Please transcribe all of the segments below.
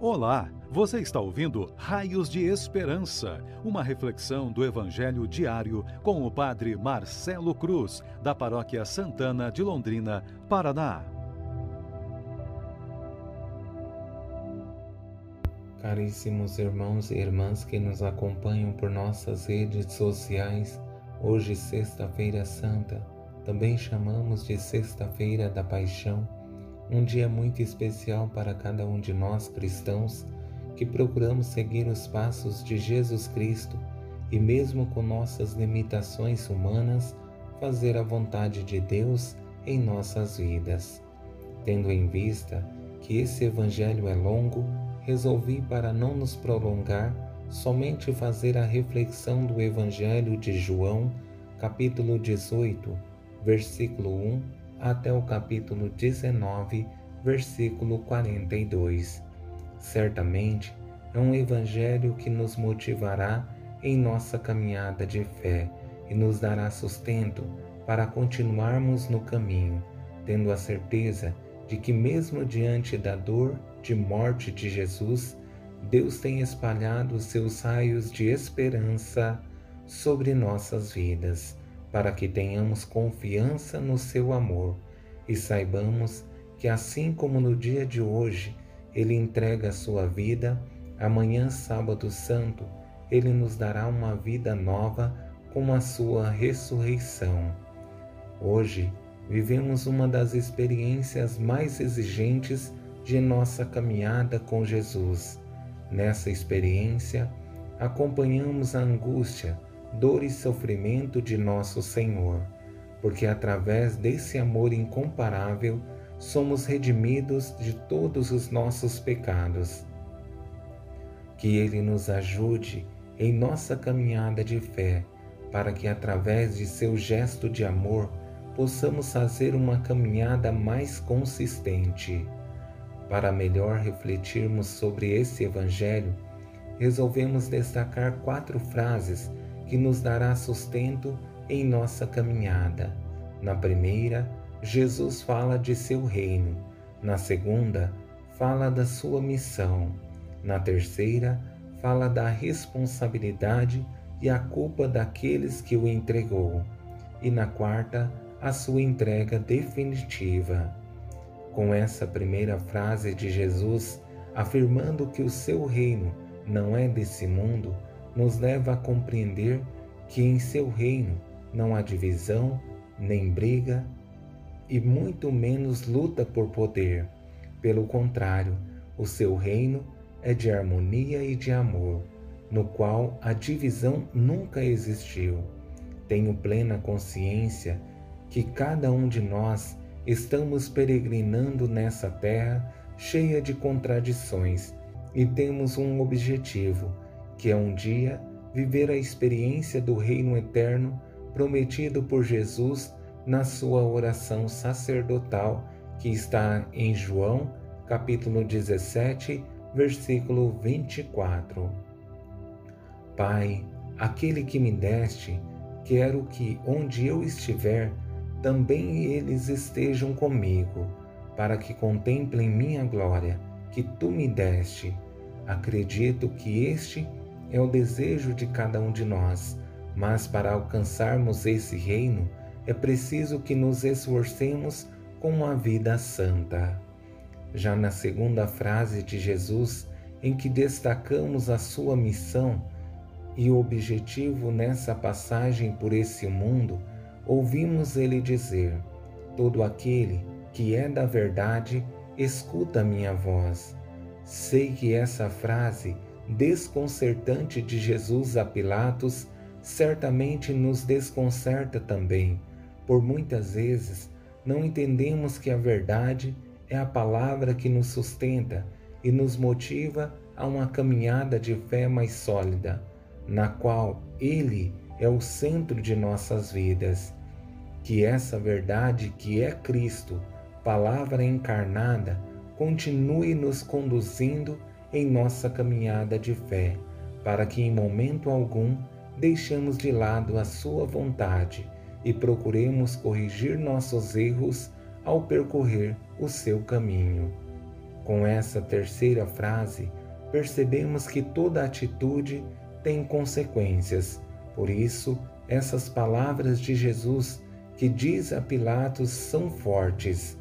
Olá, você está ouvindo Raios de Esperança, uma reflexão do Evangelho diário com o Padre Marcelo Cruz, da Paróquia Santana de Londrina, Paraná. Caríssimos irmãos e irmãs que nos acompanham por nossas redes sociais, hoje, Sexta-feira Santa, também chamamos de Sexta-feira da Paixão um dia muito especial para cada um de nós cristãos que procuramos seguir os passos de Jesus Cristo e, mesmo com nossas limitações humanas, fazer a vontade de Deus em nossas vidas. Tendo em vista que esse Evangelho é longo, resolvi, para não nos prolongar, somente fazer a reflexão do Evangelho de João, capítulo 18, versículo 1 até o capítulo 19, versículo 42. Certamente é um evangelho que nos motivará em nossa caminhada de fé e nos dará sustento para continuarmos no caminho, tendo a certeza de que, mesmo diante da dor de morte de Jesus, Deus tem espalhado seus raios de esperança sobre nossas vidas para que tenhamos confiança no seu amor e saibamos que, assim como no dia de hoje ele entrega a sua vida, amanhã, Sábado Santo, ele nos dará uma vida nova com a sua ressurreição. Hoje, vivemos uma das experiências mais exigentes de nossa caminhada com Jesus. Nessa experiência, acompanhamos a angústia dor e sofrimento de nosso Senhor, porque através desse amor incomparável somos redimidos de todos os nossos pecados. Que Ele nos ajude em nossa caminhada de fé, para que através de seu gesto de amor possamos fazer uma caminhada mais consistente. Para melhor refletirmos sobre esse Evangelho, resolvemos destacar quatro frases que nos dará sustento em nossa caminhada. Na primeira, Jesus fala de seu reino. Na segunda, fala da sua missão. Na terceira, fala da responsabilidade e a culpa daqueles que o entregou. E na quarta, a sua entrega definitiva. Com essa primeira frase de Jesus, afirmando que o seu reino não é desse mundo, nos leva a compreender que em seu reino não há divisão, nem briga e muito menos luta por poder. Pelo contrário, o seu reino é de harmonia e de amor, no qual a divisão nunca existiu. Tenho plena consciência que cada um de nós estamos peregrinando nessa terra cheia de contradições e temos um objetivo que é um dia viver a experiência do reino eterno prometido por Jesus na sua oração sacerdotal que está em João, capítulo 17, versículo 24. Pai, aquele que me deste, quero que onde eu estiver, também eles estejam comigo, para que contemplem minha glória, que tu me deste Acredito que este é o desejo de cada um de nós, mas para alcançarmos esse reino é preciso que nos esforcemos com uma vida santa. Já na segunda frase de Jesus, em que destacamos a sua missão e o objetivo nessa passagem por esse mundo, ouvimos ele dizer: Todo aquele que é da verdade, escuta minha voz. Sei que essa frase desconcertante de Jesus a Pilatos certamente nos desconcerta também, por muitas vezes não entendemos que a verdade é a palavra que nos sustenta e nos motiva a uma caminhada de fé mais sólida, na qual Ele é o centro de nossas vidas. Que essa verdade que é Cristo, palavra encarnada, continue nos conduzindo em nossa caminhada de fé, para que em momento algum deixemos de lado a Sua vontade e procuremos corrigir nossos erros ao percorrer o seu caminho. Com essa terceira frase, percebemos que toda atitude tem consequências. Por isso, essas palavras de Jesus que diz a Pilatos são fortes.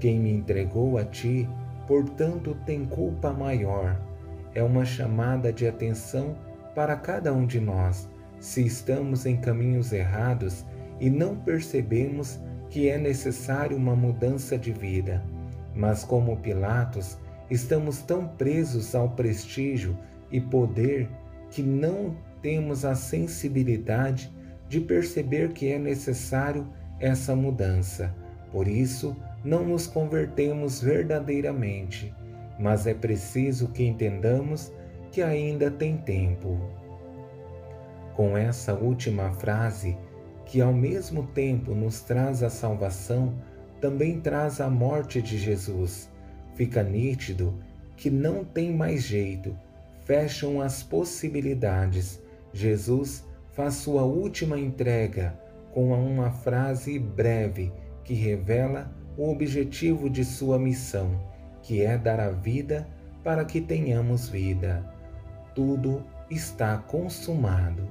Quem me entregou a ti, portanto, tem culpa maior. É uma chamada de atenção para cada um de nós, se estamos em caminhos errados e não percebemos que é necessário uma mudança de vida. Mas, como Pilatos, estamos tão presos ao prestígio e poder que não temos a sensibilidade de perceber que é necessário essa mudança. Por isso, não nos convertemos verdadeiramente, mas é preciso que entendamos que ainda tem tempo. Com essa última frase, que ao mesmo tempo nos traz a salvação, também traz a morte de Jesus. Fica nítido que não tem mais jeito, fecham as possibilidades. Jesus faz sua última entrega com uma frase breve que revela o objetivo de sua missão, que é dar a vida para que tenhamos vida. Tudo está consumado.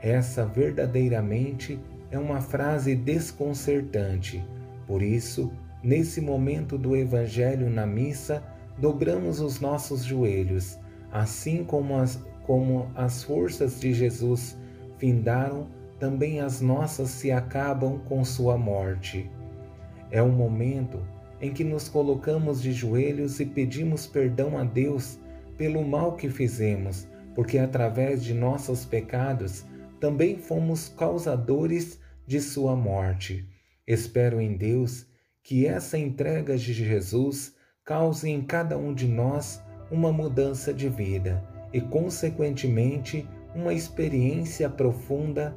Essa verdadeiramente é uma frase desconcertante. Por isso, nesse momento do Evangelho na missa, dobramos os nossos joelhos, assim como as, como as forças de Jesus findaram, também as nossas se acabam com sua morte. É um momento em que nos colocamos de joelhos e pedimos perdão a Deus pelo mal que fizemos, porque através de nossos pecados também fomos causadores de sua morte. Espero em Deus que essa entrega de Jesus cause em cada um de nós uma mudança de vida e, consequentemente, uma experiência profunda